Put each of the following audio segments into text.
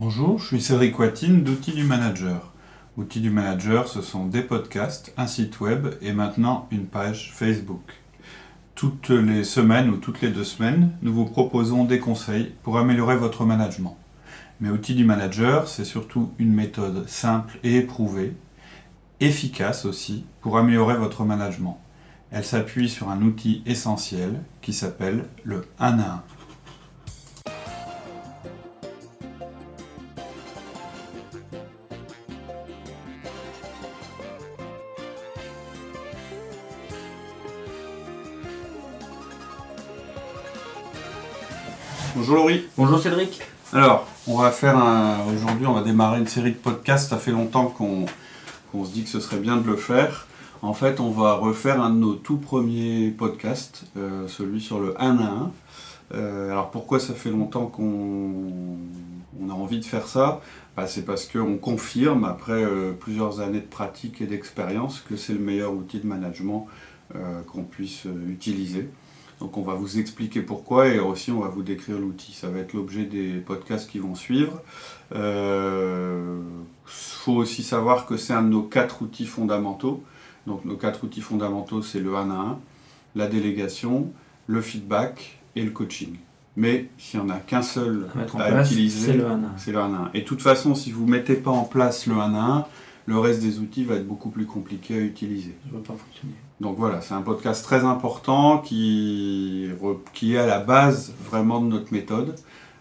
Bonjour, je suis Cédric Watine d'Outils du Manager. Outils du Manager, ce sont des podcasts, un site web et maintenant une page Facebook. Toutes les semaines ou toutes les deux semaines, nous vous proposons des conseils pour améliorer votre management. Mais Outils du Manager, c'est surtout une méthode simple et éprouvée, efficace aussi, pour améliorer votre management. Elle s'appuie sur un outil essentiel qui s'appelle le 1 à 1. Bonjour Laurie. Bonjour Cédric. Alors, on va faire un. Aujourd'hui, on va démarrer une série de podcasts. Ça fait longtemps qu'on se dit que ce serait bien de le faire. En fait, on va refaire un de nos tout premiers podcasts, euh, celui sur le 1 à 1. Euh, alors pourquoi ça fait longtemps qu'on a envie de faire ça? Bah, C'est parce qu'on confirme, après euh, plusieurs années de pratique et d'expérience, que c'est le meilleur outil de management qu'on puisse utiliser. Donc on va vous expliquer pourquoi et aussi on va vous décrire l'outil. Ça va être l'objet des podcasts qui vont suivre. Il euh, faut aussi savoir que c'est un de nos quatre outils fondamentaux. Donc nos quatre outils fondamentaux, c'est le 1 à 1, la délégation, le feedback et le coaching. Mais s'il n'y en a qu'un seul à, utiliser, c'est le 1 à 1. Et de toute façon, si vous ne mettez pas en place le 1 à 1, le reste des outils va être beaucoup plus compliqué à utiliser. Ça ne va pas fonctionner. Donc voilà, c'est un podcast très important qui, qui est à la base vraiment de notre méthode.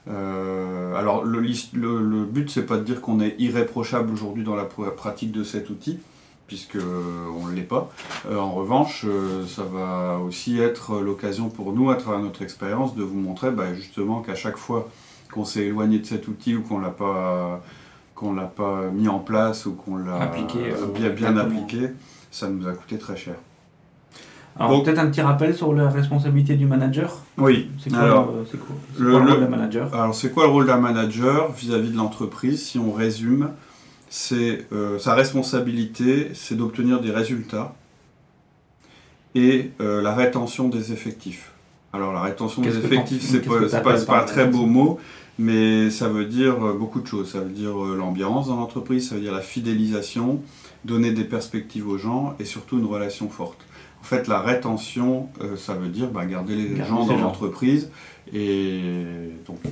Euh, alors le, le, le but c'est pas de dire qu'on est irréprochable aujourd'hui dans la pratique de cet outil, puisque on ne l'est pas. Euh, en revanche, euh, ça va aussi être l'occasion pour nous, à travers notre expérience, de vous montrer bah, justement qu'à chaque fois qu'on s'est éloigné de cet outil ou qu'on l'a pas qu'on l'a pas mis en place ou qu'on l'a bien, bien appliqué, ça nous a coûté très cher. Alors peut-être un petit rappel sur la responsabilité du manager. Oui. C'est quoi, alors, le, rôle d'un manager Alors c'est quoi le rôle d'un manager vis-à-vis de l'entreprise? Si on résume, c'est euh, sa responsabilité, c'est d'obtenir des résultats et euh, la rétention des effectifs. Alors la rétention des effectifs, c'est pas, pas, un très beau mot, mais ça veut dire euh, beaucoup de choses. Ça veut dire l'ambiance dans l'entreprise, ça veut dire la fidélisation, donner des perspectives aux gens et surtout une relation forte. En fait, la rétention, euh, ça veut dire bah, garder les gens dans l'entreprise et,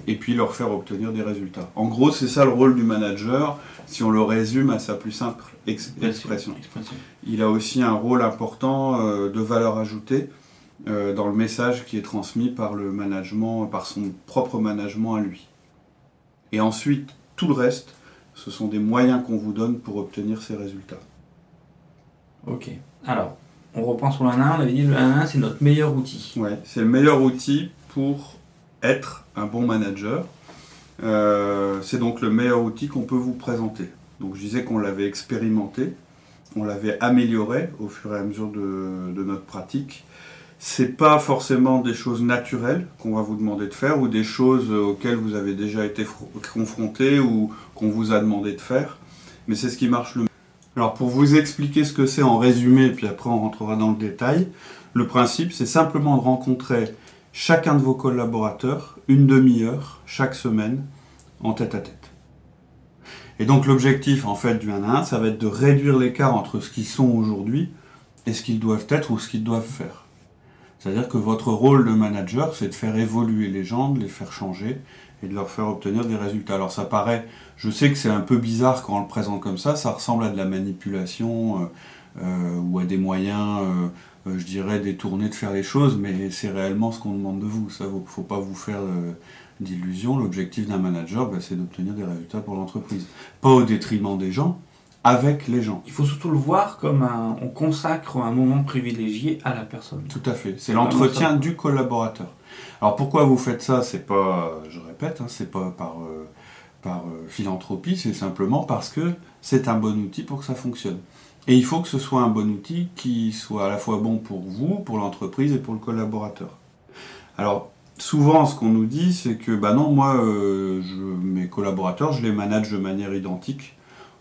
et puis leur faire obtenir des résultats. En gros, c'est ça le rôle du manager, si on le résume à sa plus simple expression. Il a aussi un rôle important euh, de valeur ajoutée euh, dans le message qui est transmis par le management, par son propre management à lui. Et ensuite, tout le reste, ce sont des moyens qu'on vous donne pour obtenir ces résultats. Ok. Alors, on reprend sur le 1 1, on avait dit le 1 1 c'est notre meilleur outil. Ouais, c'est le meilleur outil pour être un bon manager. Euh, c'est donc le meilleur outil qu'on peut vous présenter. Donc je disais qu'on l'avait expérimenté, on l'avait amélioré au fur et à mesure de, notre pratique. C'est pas forcément des choses naturelles qu'on va vous demander de faire ou des choses auxquelles vous avez déjà été confronté ou qu'on vous a demandé de faire, mais c'est ce qui marche le mieux. Alors pour vous expliquer ce que c'est en résumé, puis après on rentrera dans le détail, le principe c'est simplement de rencontrer chacun de vos collaborateurs une demi-heure chaque semaine en tête à tête. Et donc l'objectif en fait du 1 à 1, ça va être de réduire l'écart entre ce qu'ils sont aujourd'hui et ce qu'ils doivent être ou ce qu'ils doivent faire. C'est-à-dire que votre rôle de manager, c'est de faire évoluer les gens, de les faire changer et de leur faire obtenir des résultats. Alors ça paraît je sais que c'est un peu bizarre quand on le présente comme ça, ça ressemble à de la manipulation euh, euh, ou à des moyens, euh, je dirais, détournés de faire les choses, mais c'est réellement ce qu'on demande de vous. Ça, il ne faut pas vous faire d'illusions. L'objectif d'un manager, bah, c'est d'obtenir des résultats pour l'entreprise. Pas au détriment des gens, avec les gens. Il faut surtout le voir comme un, on consacre un moment privilégié à la personne. Tout à fait. C'est l'entretien du collaborateur. Alors pourquoi vous faites ça? C'est pas, je répète, hein, c'est pas par par euh, philanthropie, c'est simplement parce que c'est un bon outil pour que ça fonctionne. Et il faut que ce soit un bon outil qui soit à la fois bon pour vous, pour l'entreprise et pour le collaborateur. Alors, souvent, ce qu'on nous dit, c'est que, bah non, moi, euh, je, mes collaborateurs, je les manage de manière identique.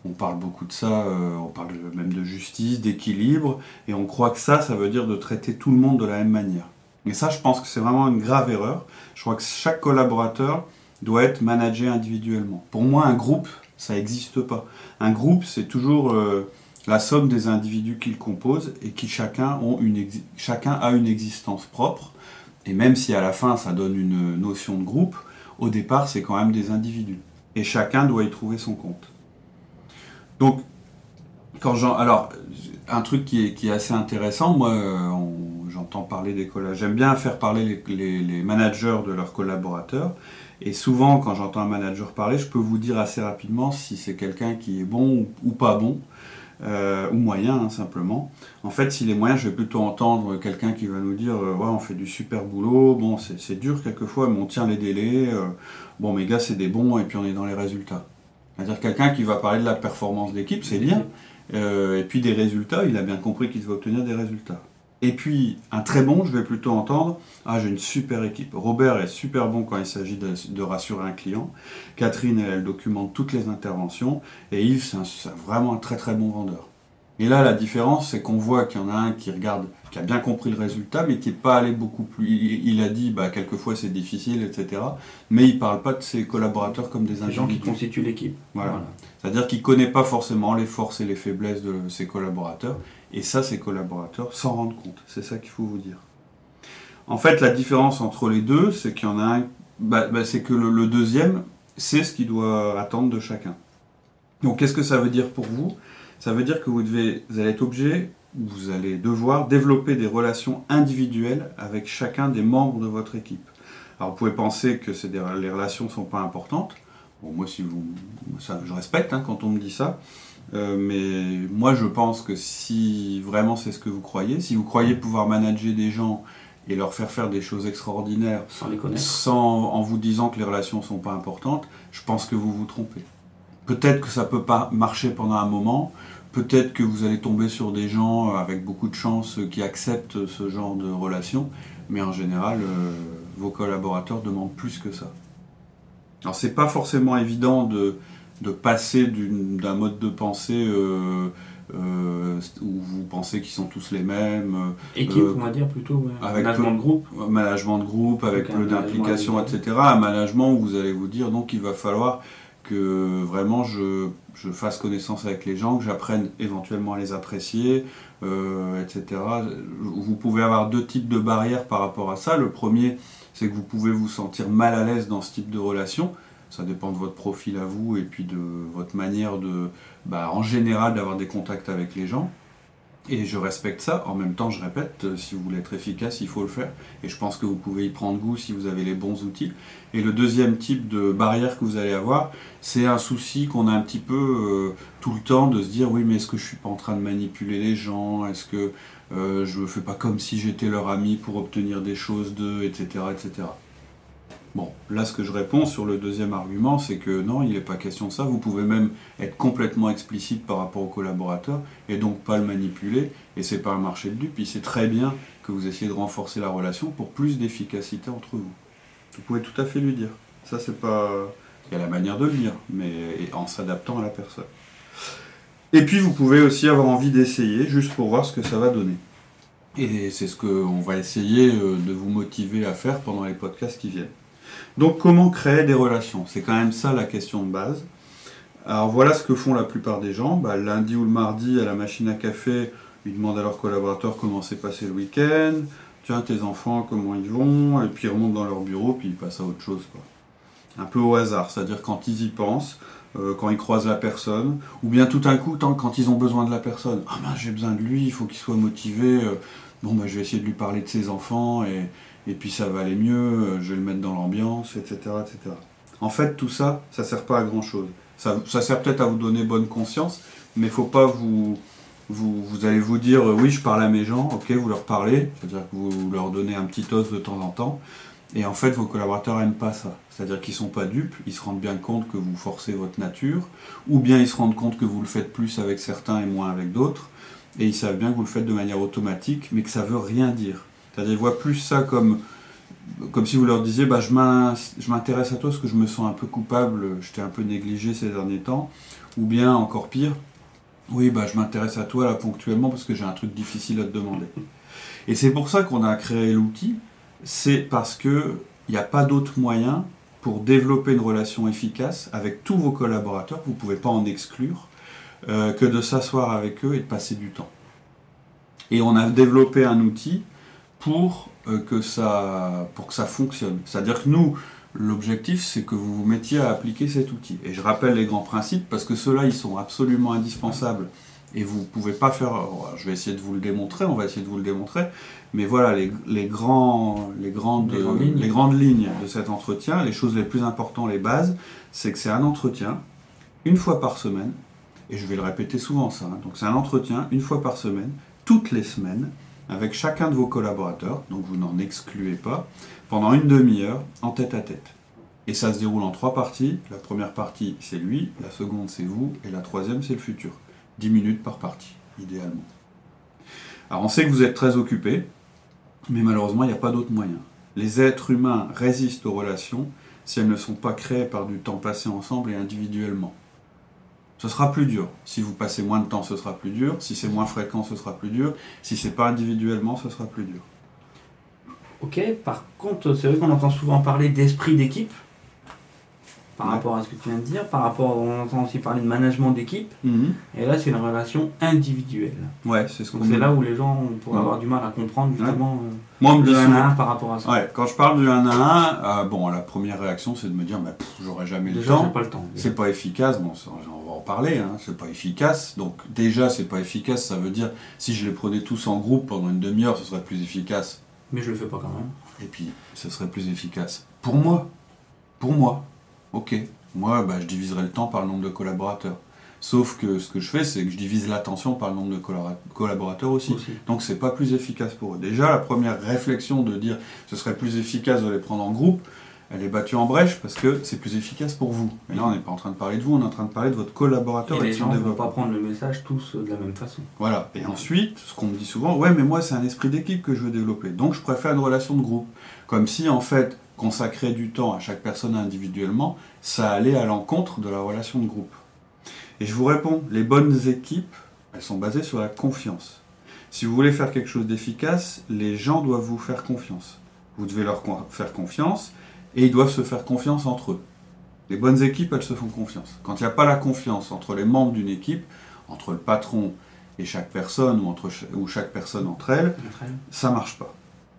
On parle beaucoup de ça, euh, on parle même de justice, d'équilibre, et on croit que ça, ça veut dire de traiter tout le monde de la même manière. Mais ça, je pense que c'est vraiment une grave erreur. Je crois que chaque collaborateur doit être managé individuellement. Pour moi, un groupe, ça n'existe pas. Un groupe, c'est toujours euh, la somme des individus qu'il compose et qui chacun, ont une chacun a une existence propre. Et même si à la fin ça donne une notion de groupe, au départ c'est quand même des individus. Et chacun doit y trouver son compte. Donc, quand j'en. Alors, un truc qui est, assez intéressant, moi, euh, j'entends parler des collages. J'aime bien faire parler les, les, managers de leurs collaborateurs. Et souvent, quand j'entends un manager parler, je peux vous dire assez rapidement si c'est quelqu'un qui est bon ou, pas bon, euh, ou moyen hein, simplement. En fait, s'il est moyen, je vais plutôt entendre quelqu'un qui va nous dire euh, Ouais, on fait du super boulot, bon, c'est dur quelquefois, mais on tient les délais, bon, mes gars, c'est des bons, et puis on est dans les résultats. C'est-à-dire quelqu'un qui va parler de la performance d'équipe, c'est bien. Euh, et puis des résultats, il a bien compris qu'il va obtenir des résultats. Et puis un très bon, je vais plutôt entendre Ah, j'ai une super équipe. Robert est super bon quand il s'agit de, rassurer un client. Catherine, elle, documente toutes les interventions. Et Yves, c'est vraiment un très très bon vendeur. Et là, la différence, c'est qu'on voit qu'il y en a un qui regarde, qui a bien compris le résultat, mais qui n'est pas allé beaucoup plus. Il, a dit, bah, quelquefois c'est difficile, etc. Mais il ne parle pas de ses collaborateurs comme des gens qui constituent l'équipe. Voilà. C'est-à-dire qu'il ne connaît pas forcément les forces et les faiblesses de ses collaborateurs. Et ça, ses collaborateurs s'en rendent compte. C'est ça qu'il faut vous dire. En fait, la différence entre les deux, c'est qu'il y en a un. Bah, bah, c'est que le deuxième, c'est ce qu'il doit attendre de chacun. Donc, qu'est-ce que ça veut dire pour vous? Ça veut dire que vous, devez, vous allez être obligé, vous allez devoir développer des relations individuelles avec chacun des membres de votre équipe. Alors vous pouvez penser que des, les relations ne sont pas importantes. Bon, moi, si vous, ça, je respecte hein, quand on me dit ça. Euh, mais moi, je pense que si vraiment c'est ce que vous croyez, si vous croyez pouvoir manager des gens et leur faire faire des choses extraordinaires sans les connaître, sans, en vous disant que les relations ne sont pas importantes, je pense que vous vous trompez. Peut-être que ça peut pas marcher pendant un moment, Peut-être que vous allez tomber sur des gens euh, avec beaucoup de chance euh, qui acceptent ce genre de relation, mais en général, euh, vos collaborateurs demandent plus que ça. Alors c'est pas forcément évident de, passer d'un mode de pensée où vous pensez qu'ils sont tous les mêmes. Équipe, on va dire plutôt, avec management de groupe. Management de groupe, avec peu d'implication, etc. Un management où vous allez vous dire donc il va falloir que vraiment je, fasse connaissance avec les gens, que j'apprenne éventuellement à les apprécier, euh, etc. Vous pouvez avoir deux types de barrières par rapport à ça. Le premier, c'est que vous pouvez vous sentir mal à l'aise dans ce type de relation. Ça dépend de votre profil à vous et puis de votre manière de, bah, en général, d'avoir des contacts avec les gens. Et je respecte ça. En même temps, je répète, euh, si vous voulez être efficace, il faut le faire. Et je pense que vous pouvez y prendre goût si vous avez les bons outils. Et le deuxième type de barrière que vous allez avoir, c'est un souci qu'on a un petit peu euh, tout le temps de se dire oui, mais est-ce que je suis pas en train de manipuler les gens? Est-ce que euh, je ne fais pas comme si j'étais leur ami pour obtenir des choses d'eux, etc., etc. Bon, là, ce que je réponds sur le deuxième argument, c'est que non, il n'est pas question de ça. Vous pouvez même être complètement explicite par rapport au collaborateur et donc pas le manipuler. Et c'est pas un marché de dupes. C'est très bien que vous essayez de renforcer la relation pour plus d'efficacité entre vous. Vous pouvez tout à fait lui dire. Ça, c'est pas. Il y a la manière de le dire, mais en s'adaptant à la personne. Et puis, vous pouvez aussi avoir envie d'essayer, juste pour voir ce que ça va donner. Et c'est ce qu'on va essayer euh, de vous motiver à faire pendant les podcasts qui viennent. Donc comment créer des relations? C'est quand même ça la question de base. Alors voilà ce que font la plupart des gens. Bah, lundi ou le mardi, à la machine à café, ils demandent à leurs collaborateurs comment s'est passé le week-end. Tiens, tes enfants, comment ils vont? Et puis ils remontent dans leur bureau, puis ils passent à autre chose. Quoi. Un peu au hasard, c'est-à-dire quand ils y pensent, euh, quand ils croisent la personne, ou bien tout d'un coup, tant, quand ils ont besoin de la personne. Ah ben j'ai besoin de lui, il faut qu'il soit motivé. Euh, bon ben je vais essayer de lui parler de ses enfants et, et puis ça va aller mieux, euh, je vais le mettre dans l'ambiance, etc., etc. En fait, tout ça, ça sert pas à grand chose. Ça, sert peut-être à vous donner bonne conscience, mais faut pas vous, vous, allez vous dire oui, je parle à mes gens, ok, vous leur parlez, c'est-à-dire que vous leur donnez un petit os de temps en temps, et en fait, vos collaborateurs n'aiment pas ça. C'est-à-dire qu'ils ne sont pas dupes, ils se rendent bien compte que vous forcez votre nature, ou bien ils se rendent compte que vous le faites plus avec certains et moins avec d'autres, et ils savent bien que vous le faites de manière automatique, mais que ça veut rien dire. C'est-à-dire qu'ils voient plus ça comme, comme si vous leur disiez bah, je m'intéresse à toi parce que je me sens un peu coupable, je t'ai un peu négligé ces derniers temps. Ou bien, encore pire, oui, bah, je m'intéresse à toi là ponctuellement parce que j'ai un truc difficile à te demander. Et c'est pour ça qu'on a créé l'outil, c'est parce qu'il n'y a pas d'autre moyen pour développer une relation efficace avec tous vos collaborateurs, vous ne pouvez pas en exclure, euh, que de s'asseoir avec eux et de passer du temps. Et on a développé un outil pour, euh, que, ça, pour que ça fonctionne. C'est-à-dire que nous, l'objectif, c'est que vous vous mettiez à appliquer cet outil. Et je rappelle les grands principes parce que ceux-là, ils sont absolument indispensables. Et vous ne pouvez pas faire. Je vais essayer de vous le démontrer, on va essayer de vous le démontrer. Mais voilà, les, les grands, les, grandes, Les grandes lignes. les grandes lignes de cet entretien, les choses les plus importantes, les bases, c'est que c'est un entretien une fois par semaine. Et je vais le répéter souvent, ça. hein. Donc c'est un entretien une fois par semaine, toutes les semaines, avec chacun de vos collaborateurs. Donc vous n'en excluez pas pendant une demi-heure en tête à tête. Et ça se déroule en trois parties. La première partie, c'est lui, la seconde, c'est vous, et la troisième, c'est le futur. 10 minutes par partie, idéalement. Alors on sait que vous êtes très occupé, mais malheureusement, il n'y a pas d'autre moyen. Les êtres humains résistent aux relations si elles ne sont pas créées par du temps passé ensemble et individuellement. Ce sera plus dur. Si vous passez moins de temps, ce sera plus dur. Si c'est moins fréquent, ce sera plus dur. Si c'est pas individuellement, ce sera plus dur. Ok, par contre, c'est vrai qu'on entend souvent parler d'esprit d'équipe, par Ouais. rapport à ce que tu viens de dire, par rapport, on entend aussi parler de management d'équipe, et là c'est une relation individuelle. Ouais, c'est ce qu'on c'est là où les gens pourraient Ouais. avoir du mal à comprendre justement Moi, on euh, dit le 1 souvent- à 1 par rapport à ça. Ouais, quand je parle du 1 à 1, euh, bon, la première réaction, c'est de me dire, bah, j'aurai jamais le Déjà, temps. pas le temps. C'est pas efficace, bon, ça, on va en parler, hein, c'est pas efficace. Donc, déjà, c'est pas efficace, ça veut dire, si je les prenais tous en groupe pendant une demi-heure, ce serait plus efficace. Mais je le fais pas quand même. Et puis, ce serait plus efficace. Pour moi. Pour moi. Ok. Moi, bah, je diviserai le temps par le nombre de collaborateurs. Sauf que ce que je fais, c'est que je divise l'attention par le nombre de collabora- collaborateurs aussi. Aussi. Donc c'est pas plus efficace pour eux. Déjà, la première réflexion de dire ce serait plus efficace de les prendre en groupe, elle est battue en brèche parce que c'est plus efficace pour vous. Mais là, on n'est pas en train de parler de vous, on est en train de parler de votre collaborateur Et et les gens ne vont pas prendre le message tous euh, de la même façon. Voilà. Et ensuite, ce qu'on me dit souvent, ouais, mais moi, c'est un esprit d'équipe que je veux développer. Donc, je préfère une relation de groupe. Comme si, en fait, consacrer du temps à chaque personne individuellement, ça allait à l'encontre de la relation de groupe. Et je vous réponds, les bonnes équipes, elles sont basées sur la confiance. Si vous voulez faire quelque chose d'efficace, les gens doivent vous faire confiance. Vous devez leur faire confiance et ils doivent se faire confiance entre eux. Les bonnes équipes, elles se font confiance. Quand il n'y a pas la confiance entre les membres d'une équipe, entre le patron et chaque personne, ou, entre cha- ou chaque personne entre elles, Entre elles. ça marche pas.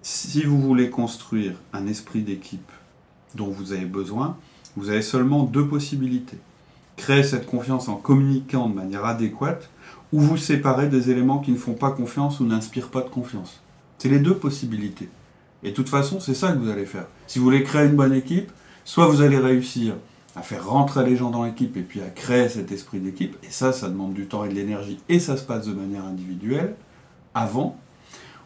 Si vous voulez construire un esprit d'équipe dont vous avez besoin, vous avez seulement deux possibilités. Créer cette confiance en communiquant de manière adéquate, ou vous séparer des éléments qui ne font pas confiance ou n'inspirent pas de confiance. C'est les deux possibilités. Et de toute façon, c'est ça que vous allez faire. Si vous voulez créer une bonne équipe, soit vous allez réussir à faire rentrer les gens dans l'équipe et puis à créer cet esprit d'équipe, et ça, ça demande du temps et de l'énergie, et ça se passe de manière individuelle, avant,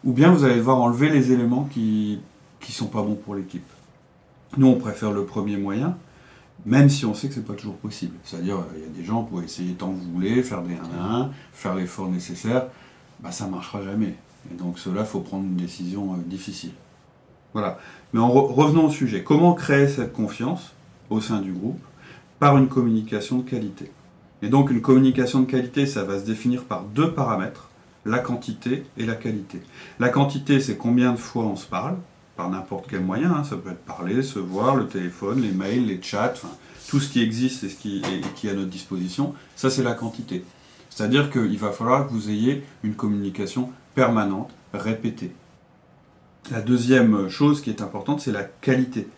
ou bien vous allez devoir enlever les éléments qui qui sont pas bons pour l'équipe. Nous, on préfère le premier moyen, même si on sait que c'est pas toujours possible. C'est-à-dire, euh, il y a des gens pour essayer tant que vous voulez, faire des 1 à 1, faire l'effort nécessaire, bah ça marchera jamais. Et donc cela, faut prendre une décision euh, difficile. Voilà. Mais en re- revenons au sujet. Comment créer cette confiance au sein du groupe Par une communication de qualité? Et donc une communication de qualité, ça va se définir par deux paramètres, la quantité et la qualité. La quantité, c'est combien de fois on se parle, par n'importe quel moyen, hein. ça peut être parler, se voir, le téléphone, les mails, les chats, tout ce qui existe et ce qui est à notre disposition, ça c'est la quantité. C'est-à-dire qu'il va falloir que vous ayez une communication permanente, répétée. La deuxième chose qui est importante, c'est la qualité.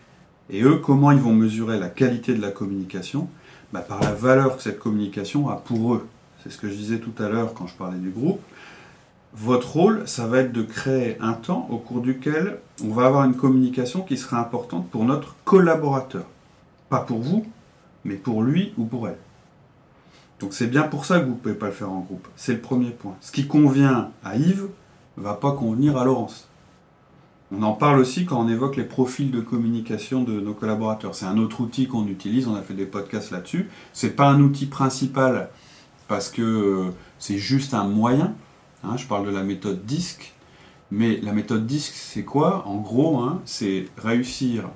Et eux, comment ils vont mesurer la qualité de la communication? Bah, Par la valeur que cette communication a pour eux. C'est ce que je disais tout à l'heure quand je parlais du groupe. Votre rôle, ça va être de créer un temps au cours duquel on va avoir une communication qui sera importante pour notre collaborateur. Pas pour vous, mais pour lui ou pour elle. Donc c'est bien pour ça que vous ne pouvez pas le faire en groupe. C'est le premier point. Ce qui convient à Yves ne va pas convenir à Laurence. On en parle aussi quand on évoque les profils de communication de nos collaborateurs. C'est un autre outil qu'on utilise, on a fait des podcasts là-dessus. C'est pas un outil principal parce que euh, c'est juste un moyen. Hein, je parle de la méthode DISC. Mais la méthode DISC, c'est quoi? En gros, hein, c'est réussir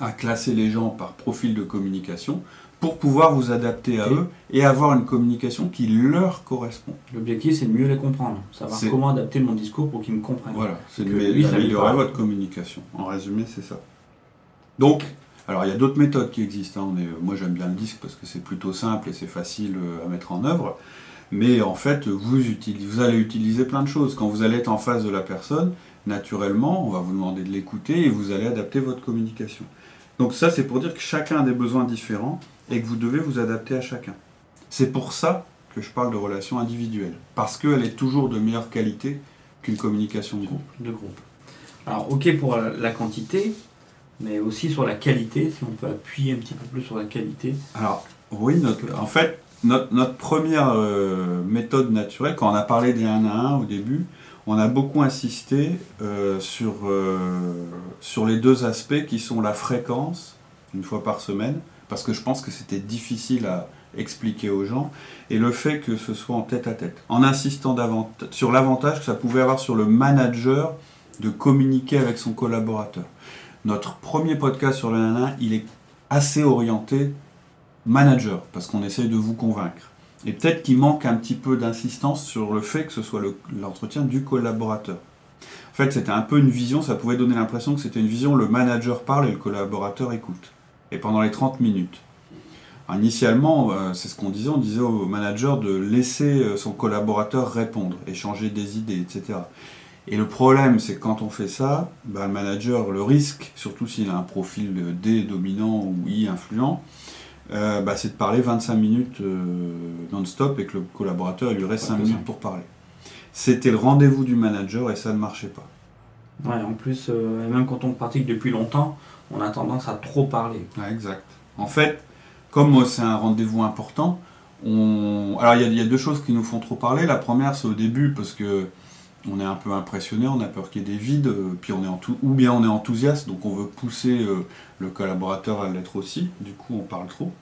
à classer les gens par profil de communication pour pouvoir vous adapter à eux et avoir une communication qui leur correspond. L'objectif, c'est de mieux les comprendre, savoir comment adapter mon discours pour qu'ils me comprennent. Voilà, c'est d'améliorer votre communication. En résumé, c'est ça. Donc, Alors il y a d'autres méthodes qui existent. hein. On est- moi j'aime bien le disque parce que c'est plutôt simple et c'est facile euh, à mettre en œuvre. Mais en fait, vous, utilisez- vous allez utiliser plein de choses. Quand vous allez être en face de la personne, naturellement, on va vous demander de l'écouter et vous allez adapter votre communication. Donc ça, c'est pour dire que chacun a des besoins différents et que vous devez vous adapter à chacun. C'est pour ça que je parle de relation individuelle. Parce qu'elle est toujours de meilleure qualité qu'une communication de groupe. de groupe. Alors, ok pour la, quantité, mais aussi sur la qualité, si on peut appuyer un petit peu plus sur la qualité. Alors, oui, notre- en fait, notre, première euh, méthode naturelle, quand on a parlé des 1 à 1 au début, on a beaucoup insisté euh, sur, euh, sur les deux aspects qui sont la fréquence, une fois par semaine, parce que je pense que c'était difficile à expliquer aux gens, et le fait que ce soit en tête à tête, en insistant sur l'avantage que ça pouvait avoir sur le manager de communiquer avec son collaborateur. Notre premier podcast sur le 1 à 1, il est assez orienté manager, parce qu'on essaye de vous convaincre. Et peut-être qu'il manque un petit peu d'insistance sur le fait que ce soit le- l'entretien du collaborateur. En fait, c'était un peu une vision, ça pouvait donner l'impression que c'était une vision, le manager parle et le collaborateur écoute. Et pendant les 30 minutes. Initialement, euh, c'est ce qu'on disait, on disait au manager de laisser euh, son collaborateur répondre, échanger des idées, etc. Et le problème, c'est que quand on fait ça, bah, le manager, le risque, surtout s'il a un profil euh, D dominant ou I influent, euh, bah, c'est de parler 25 minutes euh, non-stop et que le collaborateur il lui reste Pas 5 besoin. minutes pour parler. C'était le rendez-vous du manager et ça ne marchait pas. Ouais, en plus, euh, même quand on pratique depuis longtemps, on a tendance à trop parler. Ouais, exact. En fait, comme c'est un rendez-vous important, on... alors il y a- il y, a deux choses qui nous font trop parler. La première, c'est au début parce que on est un peu impressionné, on a peur qu'il y ait des vides, euh, puis on est enthou- ou bien on est enthousiaste, donc on veut pousser euh, le collaborateur à l'être aussi. Du coup, on parle trop.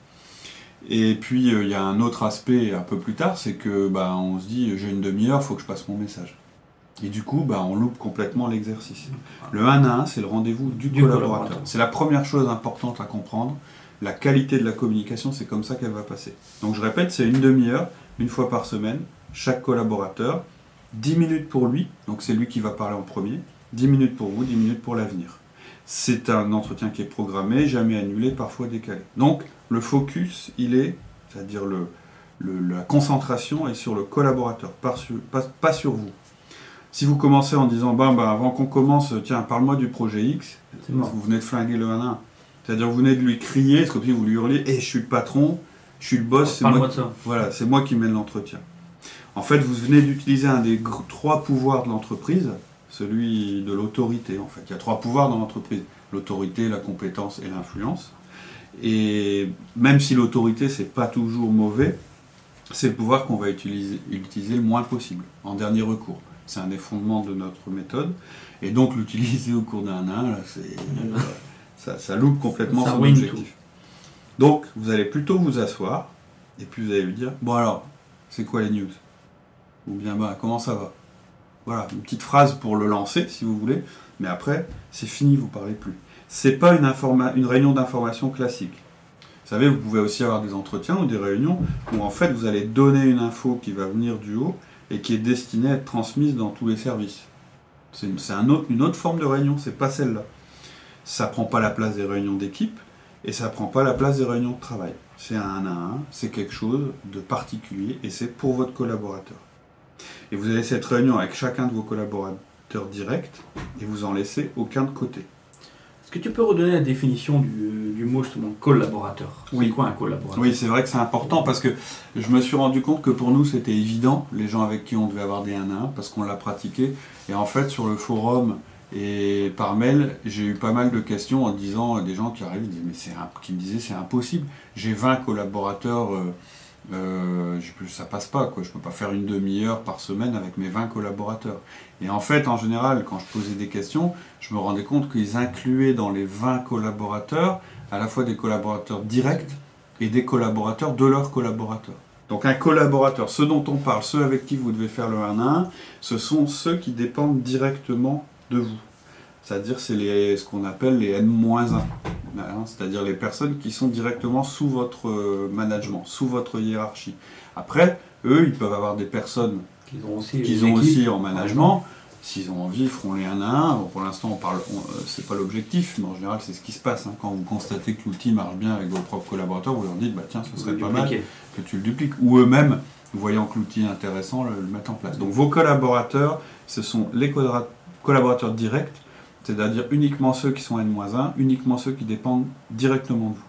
Et puis euh, il y a un autre aspect un peu plus tard, c'est que bah, on se dit j'ai une demi-heure, faut que je passe mon message. Et du coup, bah, on loupe complètement l'exercice. Le 1 à 1, c'est le rendez-vous du, Du collaborateur. collaborateur. C'est la première chose importante à comprendre. La qualité de la communication, c'est comme ça qu'elle va passer. Donc je répète, c'est une demi-heure, une fois par semaine, chaque collaborateur, 10 minutes pour lui, donc c'est lui qui va parler en premier, 10 minutes pour vous, 10 minutes pour l'avenir. C'est un entretien qui est programmé, jamais annulé, parfois décalé. Donc le focus, il est, c'est-à-dire le, le- la concentration est sur le collaborateur, pas sur, pas- pas sur vous. Si vous commencez en disant, bah, bah, avant qu'on commence, tiens, parle-moi du projet X, vous venez de flinguer le 1 1. C'est-à-dire vous venez de lui crier, comme si vous lui hurliez, Eh, je suis le patron, je suis le boss, c'est moi, voilà, moi qui mène l'entretien. En fait, vous venez d'utiliser un des trois pouvoirs de l'entreprise, celui de l'autorité. En fait, il y a trois pouvoirs dans l'entreprise l'autorité, la compétence et l'influence. Et même si l'autorité c'est pas toujours mauvais, c'est le pouvoir qu'on va utiliser, utiliser le moins possible, en dernier recours. C'est un des fondements de notre méthode. Et donc l'utiliser au cours d'un an, là, c'est, ça, ça loupe complètement Ça son objectif. Donc vous allez plutôt vous asseoir, et puis vous allez lui dire, bon alors, c'est quoi les news? Ou bien, bah, comment ça va? Voilà, une petite phrase pour le lancer, si vous voulez, mais après, c'est fini, vous parlez plus. C'est pas une, réunion d'information classique. Vous savez, vous pouvez aussi avoir des entretiens ou des réunions où en fait vous allez donner une info qui va venir du haut et qui est destinée à être transmise dans tous les services. C'est une, un autre- une autre forme de réunion, c'est pas celle-là. Ça prend pas la place des réunions d'équipe et ça prend pas la place des réunions de travail. C'est un 1 à 1, c'est quelque chose de particulier et c'est pour votre collaborateur. Et vous avez cette réunion avec chacun de vos collaborateurs directs et vous en laissez aucun de côté. Est-ce que tu peux redonner la définition du, du mot justement collaborateur? Oui. C'est quoi un collaborateur? Oui, c'est vrai que c'est important parce que je me suis rendu compte que pour nous c'était évident, les gens avec qui on devait avoir des 1 à 1, parce qu'on l'a pratiqué. Et en fait, sur le forum et par mail, j'ai eu pas mal de questions en disant des gens qui arrivent, qui me disaient c'est impossible. J'ai 20 collaborateurs, euh, euh, ça passe pas quoi. Je peux pas faire une demi-heure par semaine avec mes 20 collaborateurs. Et en fait, en général, quand je posais des questions, je me rendais compte qu'ils incluaient dans les 20 collaborateurs à la fois des collaborateurs directs et des collaborateurs de leurs collaborateurs. Donc un collaborateur, ceux dont on parle, ceux avec qui vous devez faire le 1 à 1, ce sont ceux qui dépendent directement de vous. C'est-à-dire c'est les, ce qu'on appelle les N-1, hein, c'est-à-dire les personnes qui sont directement sous votre euh, management, sous votre hiérarchie. Après, eux, ils peuvent avoir des personnes Qu'ils ont aussi, qu'ils une ont équipe. aussi en management, S'ils ont envie, ils feront les 1 à 1. Bon, pour l'instant, on parle, on- euh, c'est pas l'objectif, mais en général, c'est ce qui se passe. hein. Quand vous constatez que l'outil marche bien avec vos propres collaborateurs, vous leur dites, bah tiens, ce serait pas mal que tu le dupliques. Ou eux-mêmes, voyant que l'outil est intéressant, le, le mettent en place. Donc vos collaborateurs, ce sont les collabora- collaborateurs directs, c'est-à-dire uniquement ceux qui sont N-1, uniquement ceux qui dépendent directement de vous.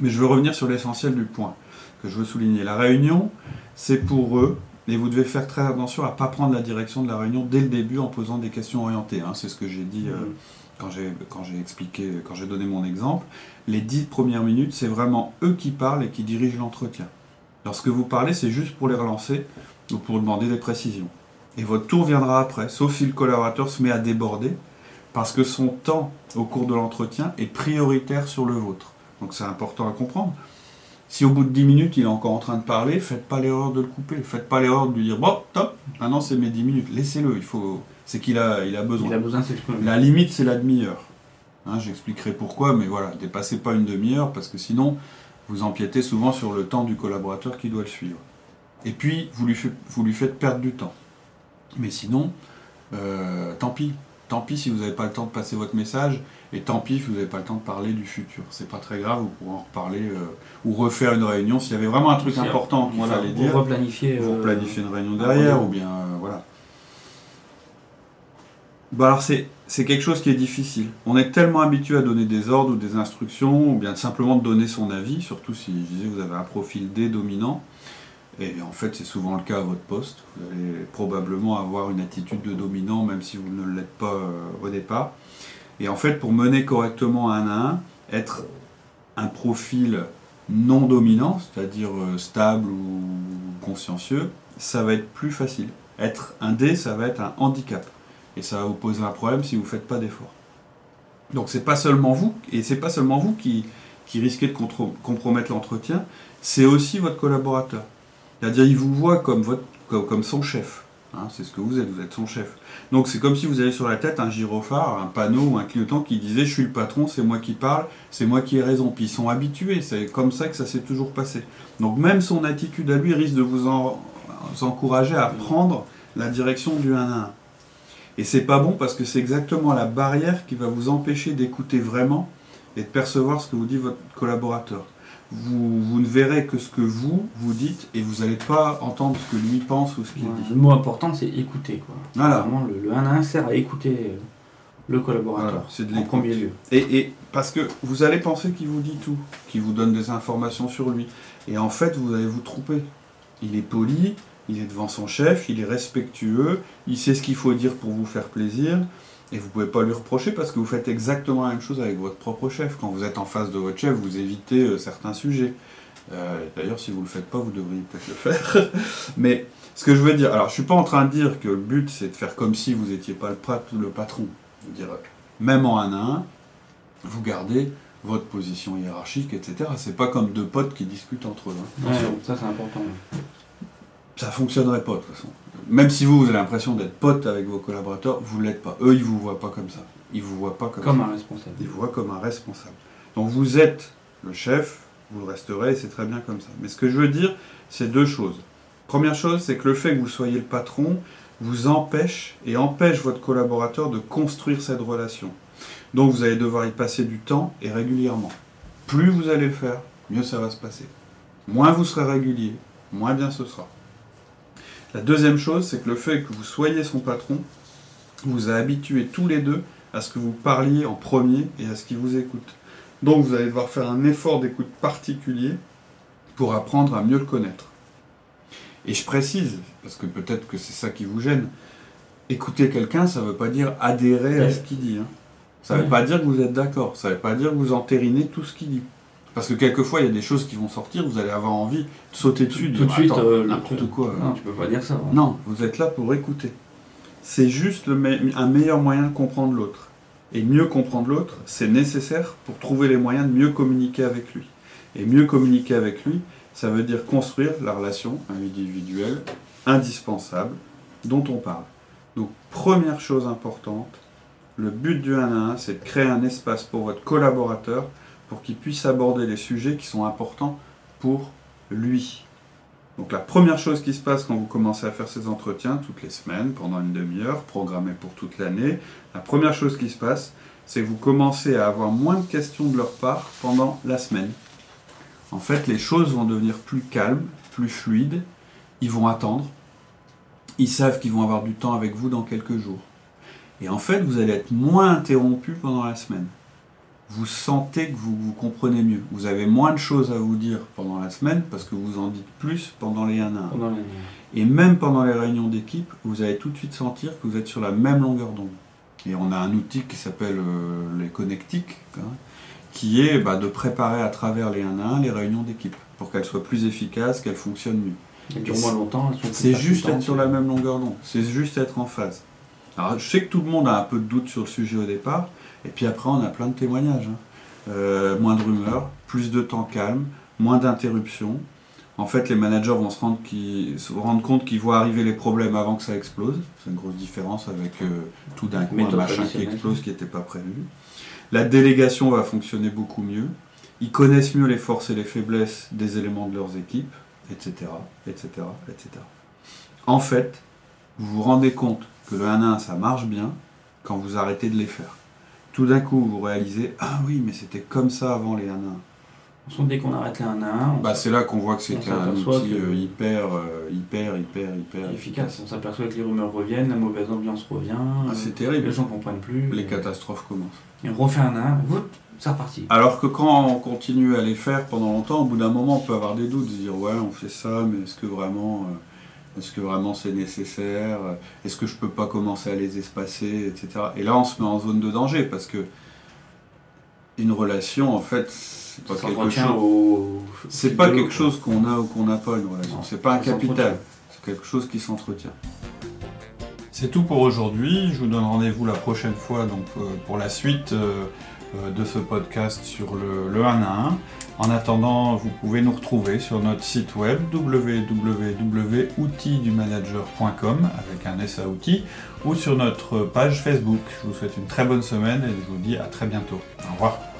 Mais je veux revenir sur l'essentiel du point que je veux souligner. La réunion, c'est pour eux, et vous devez faire très attention à ne pas prendre la direction de la réunion dès le début en posant des questions orientées. hein. C'est ce que j'ai dit euh, quand j'ai quand j'ai expliqué, quand j'ai donné mon exemple. Les dix premières minutes, c'est vraiment eux qui parlent et qui dirigent l'entretien. Lorsque vous parlez, c'est juste pour les relancer ou pour demander des précisions. Et votre tour viendra après, sauf si le collaborateur se met à déborder, parce que son temps au cours de l'entretien est prioritaire sur le vôtre. Donc c'est important à comprendre. Si au bout de 10 minutes il est encore en train de parler, faites pas l'erreur de le couper. Faites pas l'erreur de lui dire bon, top, maintenant c'est mes 10 minutes. Laissez-le, il faut. C'est qu'il a, il a besoin. Il a besoin de s'exprimer. La limite, c'est la demi-heure. Hein, J'expliquerai pourquoi, mais voilà, dépassez pas une demi-heure parce que sinon, vous empiétez souvent sur le temps du collaborateur qui doit le suivre. Et puis, vous lui, vous lui faites perdre du temps. Mais sinon, euh, tant pis. Tant pis si vous n'avez pas le temps de passer votre message, et tant pis si vous n'avez pas le temps de parler du futur. C'est pas très grave, vous pourrez en reparler euh, ou refaire une réunion s'il y avait vraiment un truc important qu'il voilà, fallait dire replanifiez. vous euh, planifiez une réunion derrière, ou bien euh, voilà. Bon alors c'est c'est quelque chose qui est difficile. On est tellement habitué à donner des ordres ou des instructions, ou bien simplement de donner son avis, surtout si je disais vous avez un profil D dominant, et en fait c'est souvent le cas à votre poste. Vous allez probablement avoir une attitude de dominant, même si vous ne l'êtes pas euh, au départ. Et en fait pour mener correctement un à un, être un profil non dominant, c'est-à-dire euh, stable ou consciencieux, ça va être plus facile. Être un D, ça va être un handicap. Et ça va vous poser un problème si vous ne faites pas d'efforts. Donc c'est pas seulement vous, et c'est pas seulement vous qui, risquez de compromettre l'entretien, c'est aussi votre collaborateur. C'est-à-dire il vous voit comme, votre, comme, son chef. Hein, c'est ce que vous êtes, vous êtes son chef. Donc c'est comme si vous avez sur la tête un gyrophare, un panneau ou un clignotant qui disait je suis le patron, c'est moi qui parle, c'est moi qui ai raison. Puis ils sont habitués, c'est comme ça que ça s'est toujours passé. Donc même son attitude à lui risque de vous encourager à prendre la direction du 1 à 1. Et c'est pas bon parce que c'est exactement la barrière qui va vous empêcher d'écouter vraiment et de percevoir ce que vous dit votre collaborateur. Vous, vous ne verrez que ce que vous, vous dites et vous n'allez pas entendre ce que lui pense ou ce qu'il voilà. dit. Le mot important, c'est écouter. Quoi. Voilà. Vraiment, le, le 1 à 1 sert à écouter euh, le collaborateur. Voilà, c'est de en premier lieu. Et, et parce que vous allez penser qu'il vous dit tout, qu'il vous donne des informations sur lui. Et en fait, vous allez vous tromper. Il est poli, il est devant son chef, il est respectueux, il sait ce qu'il faut dire pour vous faire plaisir. Et vous ne pouvez pas lui reprocher parce que vous faites exactement la même chose avec votre propre chef. Quand vous êtes en face de votre chef, vous évitez euh, certains sujets. Euh, D'ailleurs, si vous ne le faites pas, vous devriez peut-être le faire. Mais ce que je veux dire, alors je suis pas en train de dire que le but c'est de faire comme si vous n'étiez pas le, patron. Je veux dire, même en un à un, vous gardez votre position hiérarchique, etc. C'est pas comme deux potes qui discutent entre eux. hein. Ouais, ça, c'est important. Ça fonctionnerait pas de toute façon. Même si vous, vous avez l'impression d'être pote avec vos collaborateurs, vous l'êtes pas. Eux, ils vous voient pas comme ça. Ils vous voient pas comme, Comme ça. un responsable. Ils vous voient comme un responsable. Donc vous êtes le chef, vous le resterez, et c'est très bien comme ça. Mais ce que je veux dire, c'est deux choses. Première chose, c'est que le fait que vous soyez le patron vous empêche et empêche votre collaborateur de construire cette relation. Donc vous allez devoir y passer du temps et régulièrement. Plus vous allez le faire, mieux ça va se passer. Moins vous serez régulier, moins bien ce sera. La deuxième chose, c'est que le fait que vous soyez son patron vous a habitué tous les deux à ce que vous parliez en premier et à ce qu'il vous écoute. Donc vous allez devoir faire un effort d'écoute particulier pour apprendre à mieux le connaître. Et je précise, parce que peut-être que c'est ça qui vous gêne, écouter quelqu'un, ça ne veut pas dire adhérer à ce qu'il dit. hein. Ça ne veut pas dire que vous êtes d'accord, ça ne veut pas dire que vous entérinez tout ce qu'il dit. Parce que quelquefois, il y a des choses qui vont sortir, vous allez avoir envie de sauter dessus, de Tout de suite, euh, n'importe quoi. Non, tu peux pas dire ça. hein. Non, vous êtes là pour écouter. C'est juste le me- un meilleur moyen de comprendre l'autre. Et mieux comprendre l'autre, c'est nécessaire pour trouver les moyens de mieux communiquer avec lui. Et mieux communiquer avec lui, ça veut dire construire la relation individuelle indispensable dont on parle. Donc, première chose importante, le but du 1 à 1, c'est de créer un espace pour votre collaborateur pour qu'il puisse aborder les sujets qui sont importants pour lui. Donc la première chose qui se passe quand vous commencez à faire ces entretiens, toutes les semaines, pendant une demi-heure, programmés pour toute l'année, la première chose qui se passe, c'est que vous commencez à avoir moins de questions de leur part pendant la semaine. En fait, les choses vont devenir plus calmes, plus fluides, ils vont attendre, ils savent qu'ils vont avoir du temps avec vous dans quelques jours. Et en fait, vous allez être moins interrompu pendant la semaine. Vous sentez que vous vous comprenez mieux. Vous avez moins de choses à vous dire pendant la semaine parce que vous en dites plus pendant les 1 à 1. Pendant l'année. Et même pendant les réunions d'équipe, vous allez tout de suite sentir que vous êtes sur la même longueur d'onde. Et on a un outil qui s'appelle euh, les connectiques, hein, qui est bah, de préparer à travers les 1 à 1 les réunions d'équipe pour qu'elles soient plus efficaces, qu'elles fonctionnent mieux. Elles durent moins longtemps. C'est juste être sur la même longueur d'onde, c'est juste être en phase. Alors je sais que tout le monde a un peu de doute sur le sujet au départ, et puis après on a plein de témoignages. hein. Euh, moins de rumeurs, plus de temps calme, moins d'interruptions. En fait, les managers vont se rendre, se rendre compte qu'ils voient arriver les problèmes avant que ça explose. C'est une grosse différence avec euh, tout d'un coup un machin qui explose qui n'était pas prévu. La délégation va fonctionner beaucoup mieux. Ils connaissent mieux les forces et les faiblesses des éléments de leurs équipes, etc., etc., etc. En fait, vous vous rendez compte que le 1 à 1, ça marche bien quand vous arrêtez de les faire. Tout d'un coup, vous réalisez Ah oui, mais c'était comme ça avant les 1 à 1. On sent dès qu'on arrête les 1 à 1, on Bah, c'est là qu'on voit que c'était un outil que- euh, hyper, euh, hyper, hyper, hyper est efficace. On s'aperçoit que les rumeurs reviennent, la mauvaise ambiance revient, Ah, euh, c'est terrible. les gens comprennent plus. Les et- catastrophes commencent. Et on refait un 1 à 1, whoop, c'est reparti. Alors que quand on continue à les faire pendant longtemps, au bout d'un moment, on peut avoir des doutes, se dire ouais, on fait ça, mais est-ce que vraiment, euh, est-ce que vraiment c'est nécessaire? Est-ce que je peux pas commencer à les espacer, etc. Et là, on se met en zone de danger parce que une relation, en fait, c'est pas quelque chose. au. C'est au pas quelque chose qu'on a ou qu'on n'a pas une relation. Non, C'est pas un capital. C'est quelque chose qui s'entretient. C'est tout pour aujourd'hui. Je vous donne rendez-vous la prochaine fois donc, euh, pour la suite euh, euh, de ce podcast sur le, le 1 à 1. En attendant, vous pouvez nous retrouver sur notre site web www.outildumanager.com avec un S à ou sur notre page Facebook. Je vous souhaite une très bonne semaine et je vous dis à très bientôt. Au revoir.